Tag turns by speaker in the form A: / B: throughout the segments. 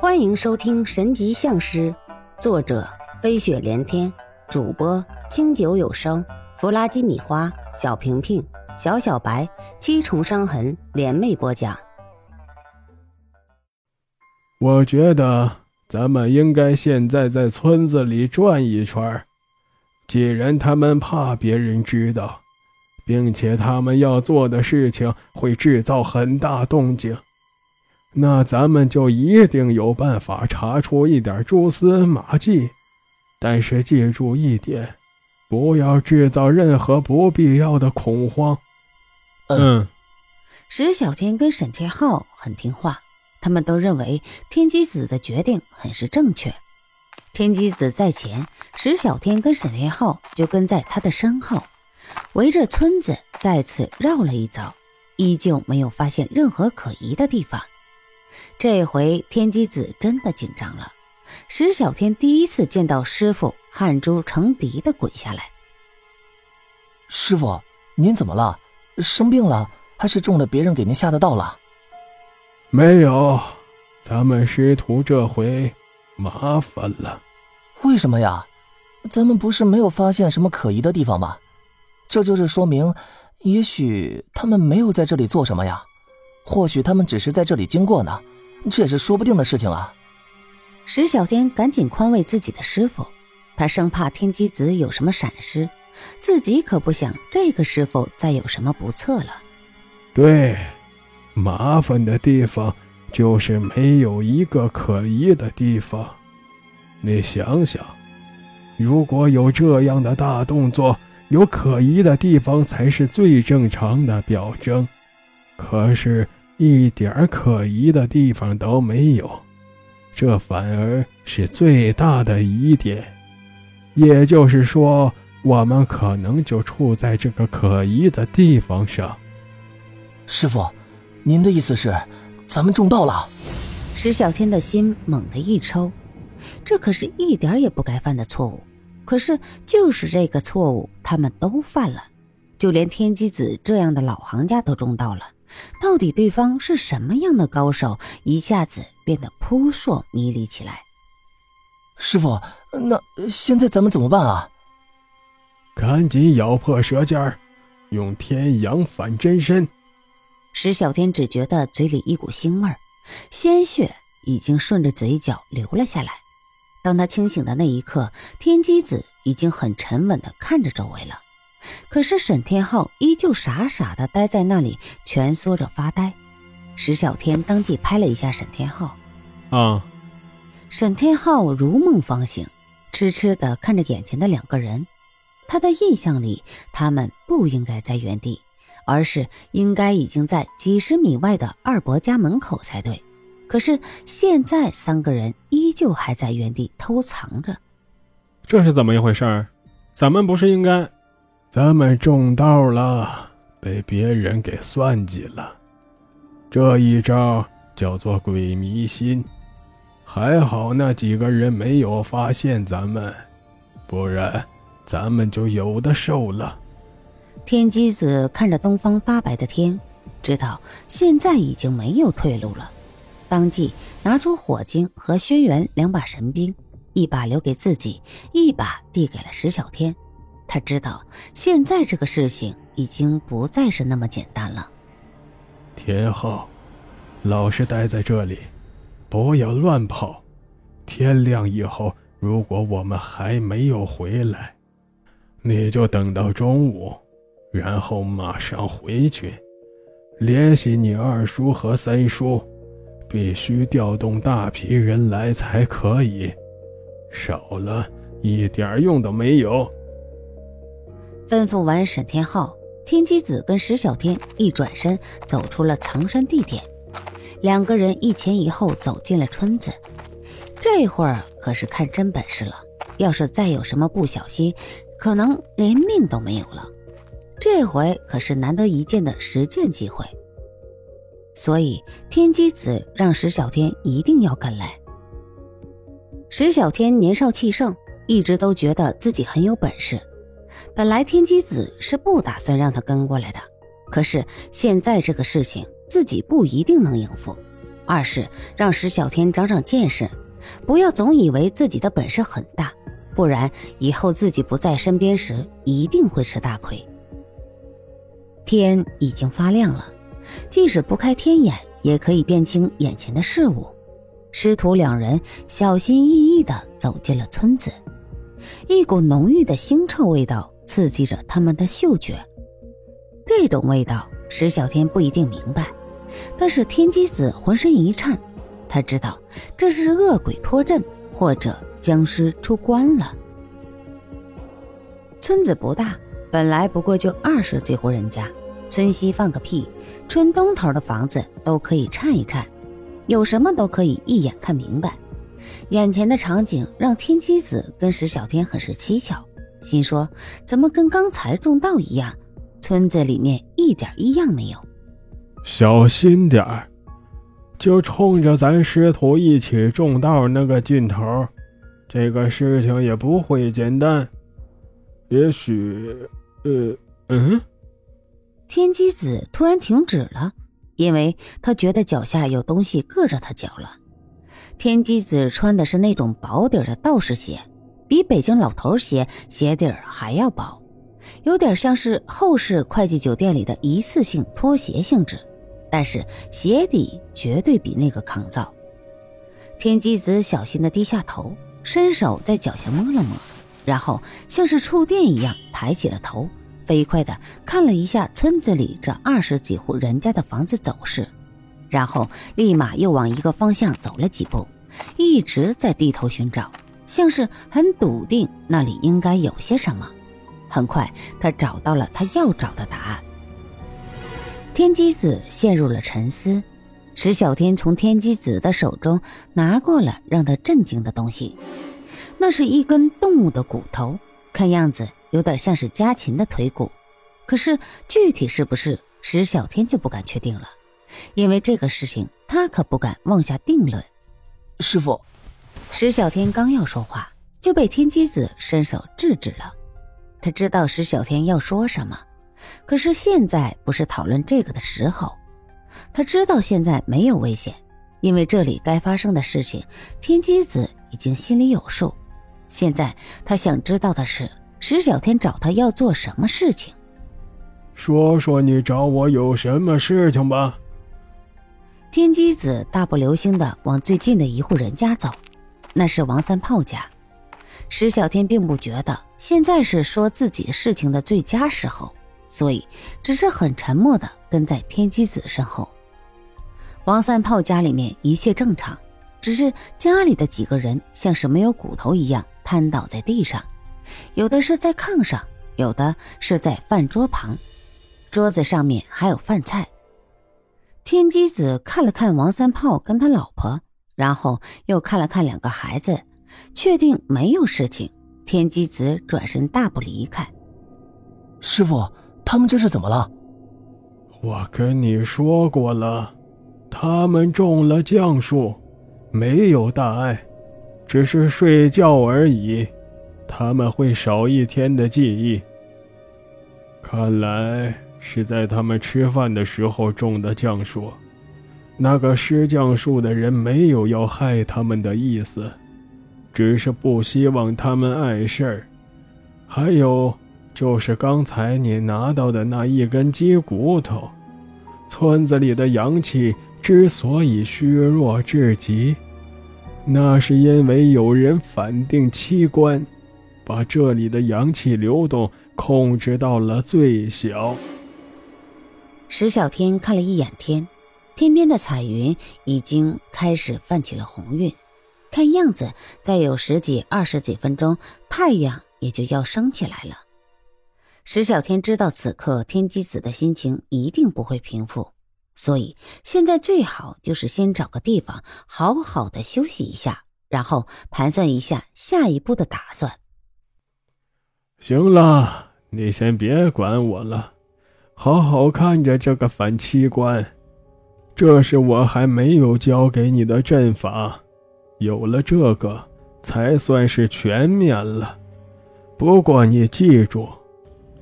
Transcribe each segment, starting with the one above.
A: 欢迎收听《神级相师》，作者飞雪连天，主播清酒有声，弗拉基米花，小平平，小小白，七重伤痕联袂播讲。
B: 我觉得咱们应该现在在村子里转一圈，既然他们怕别人知道，并且他们要做的事情会制造很大动静。那咱们就一定有办法查出一点蛛丝马迹，但是记住一点，不要制造任何不必要的恐慌。
C: 嗯，
A: 石小天跟沈天浩很听话，他们都认为天机子的决定很是正确。天机子在前，石小天跟沈天浩就跟在他的身后，围着村子再次绕了一遭，依旧没有发现任何可疑的地方。这回天机子真的紧张了。石小天第一次见到师傅汗珠成滴的滚下来。
C: 师傅，您怎么了？生病了，还是中了别人给您下的道了？
B: 没有，咱们师徒这回麻烦了。
C: 为什么呀？咱们不是没有发现什么可疑的地方吗？这就是说明，也许他们没有在这里做什么呀？或许他们只是在这里经过呢。这也是说不定的事情啊！
A: 石小天赶紧宽慰自己的师傅，他生怕天机子有什么闪失，自己可不想这个师傅再有什么不测了。
B: 对，麻烦的地方就是没有一个可疑的地方。你想想，如果有这样的大动作，有可疑的地方才是最正常的表征。可是。一点可疑的地方都没有，这反而是最大的疑点。也就是说，我们可能就处在这个可疑的地方上。
C: 师傅，您的意思是，咱们中道了？
A: 石小天的心猛地一抽，这可是一点也不该犯的错误。可是就是这个错误，他们都犯了，就连天机子这样的老行家都中道了。到底对方是什么样的高手？一下子变得扑朔迷离起来。
C: 师傅，那现在咱们怎么办啊？
B: 赶紧咬破舌尖儿用天阳反真身。
A: 石小天只觉得嘴里一股腥味儿鲜血已经顺着嘴角流了下来。当他清醒的那一刻，天机子已经很沉稳的看着周围了。可是沈天浩依旧傻傻的待在那里，蜷缩着发呆。石小天当即拍了一下沈天浩，
B: 啊！
A: 沈天浩如梦方醒，痴痴的看着眼前的两个人。他的印象里，他们不应该在原地，而是应该已经在几十米外的二伯家门口才对。可是现在，三个人依旧还在原地偷藏着。
D: 这是怎么一回事？咱们不是应该……
B: 咱们中道了，被别人给算计了。这一招叫做鬼迷心，还好那几个人没有发现咱们，不然咱们就有的受了。
A: 天机子看着东方发白的天，知道现在已经没有退路了，当即拿出火晶和轩辕两把神兵，一把留给自己，一把递给了石小天。他知道现在这个事情已经不再是那么简单了。
B: 天浩，老实待在这里，不要乱跑。天亮以后，如果我们还没有回来，你就等到中午，然后马上回去，联系你二叔和三叔，必须调动大批人来才可以，少了一点用都没有。
A: 吩咐完沈天浩，天机子跟石小天一转身走出了藏身地点，两个人一前一后走进了村子。这会儿可是看真本事了，要是再有什么不小心，可能连命都没有了。这回可是难得一见的实践机会，所以天机子让石小天一定要跟来。石小天年少气盛，一直都觉得自己很有本事。本来天机子是不打算让他跟过来的，可是现在这个事情自己不一定能应付，二是让石小天长长见识，不要总以为自己的本事很大，不然以后自己不在身边时一定会吃大亏。天已经发亮了，即使不开天眼，也可以辨清眼前的事物。师徒两人小心翼翼地走进了村子，一股浓郁的腥臭味道刺激着他们的嗅觉。这种味道，石小天不一定明白，但是天机子浑身一颤，他知道这是恶鬼脱阵，或者僵尸出关了。村子不大，本来不过就二十几户人家，村西放个屁，村东头的房子都可以颤一颤。有什么都可以一眼看明白，眼前的场景让天机子跟石小天很是蹊跷，心说怎么跟刚才种稻一样，村子里面一点异样没有。
B: 小心点儿，就冲着咱师徒一起种稻那个劲头，这个事情也不会简单。也许，呃，嗯，
A: 天机子突然停止了。因为他觉得脚下有东西硌着他脚了。天机子穿的是那种薄底的道士鞋，比北京老头鞋鞋底儿还要薄，有点像是后世会计酒店里的一次性拖鞋性质，但是鞋底绝对比那个抗造。天机子小心的低下头，伸手在脚下摸了摸，然后像是触电一样抬起了头。飞快地看了一下村子里这二十几户人家的房子走势，然后立马又往一个方向走了几步，一直在低头寻找，像是很笃定那里应该有些什么。很快，他找到了他要找的答案。天机子陷入了沉思，石小天从天机子的手中拿过了让他震惊的东西，那是一根动物的骨头，看样子。有点像是家禽的腿骨，可是具体是不是石小天就不敢确定了，因为这个事情他可不敢妄下定论。
C: 师傅，
A: 石小天刚要说话，就被天机子伸手制止了。他知道石小天要说什么，可是现在不是讨论这个的时候。他知道现在没有危险，因为这里该发生的事情，天机子已经心里有数。现在他想知道的是。石小天找他要做什么事情？
B: 说说你找我有什么事情吧。
A: 天机子大步流星的往最近的一户人家走，那是王三炮家。石小天并不觉得现在是说自己事情的最佳时候，所以只是很沉默的跟在天机子身后。王三炮家里面一切正常，只是家里的几个人像是没有骨头一样瘫倒在地上。有的是在炕上，有的是在饭桌旁，桌子上面还有饭菜。天机子看了看王三炮跟他老婆，然后又看了看两个孩子，确定没有事情。天机子转身大步离开。
C: 师傅，他们这是怎么了？
B: 我跟你说过了，他们中了降术，没有大碍，只是睡觉而已。他们会少一天的记忆。看来是在他们吃饭的时候中的降术。那个施降术的人没有要害他们的意思，只是不希望他们碍事儿。还有就是刚才你拿到的那一根鸡骨头，村子里的阳气之所以虚弱至极，那是因为有人反定七关。把这里的阳气流动控制到了最小。
A: 石小天看了一眼天，天边的彩云已经开始泛起了红晕，看样子再有十几、二十几分钟，太阳也就要升起来了。石小天知道此刻天机子的心情一定不会平复，所以现在最好就是先找个地方好好的休息一下，然后盘算一下下一步的打算。
B: 行了，你先别管我了，好好看着这个反七关。这是我还没有教给你的阵法，有了这个，才算是全面了。不过你记住，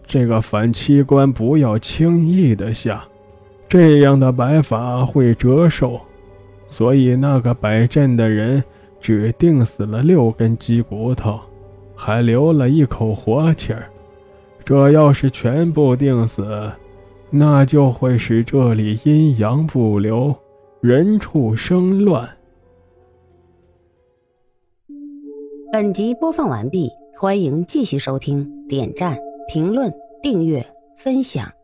B: 这个反七关不要轻易的下，这样的摆法会折寿。所以那个摆阵的人只钉死了六根鸡骨头，还留了一口活气儿。这要是全部钉死，那就会使这里阴阳不留，人畜生乱。
A: 本集播放完毕，欢迎继续收听，点赞、评论、订阅、分享。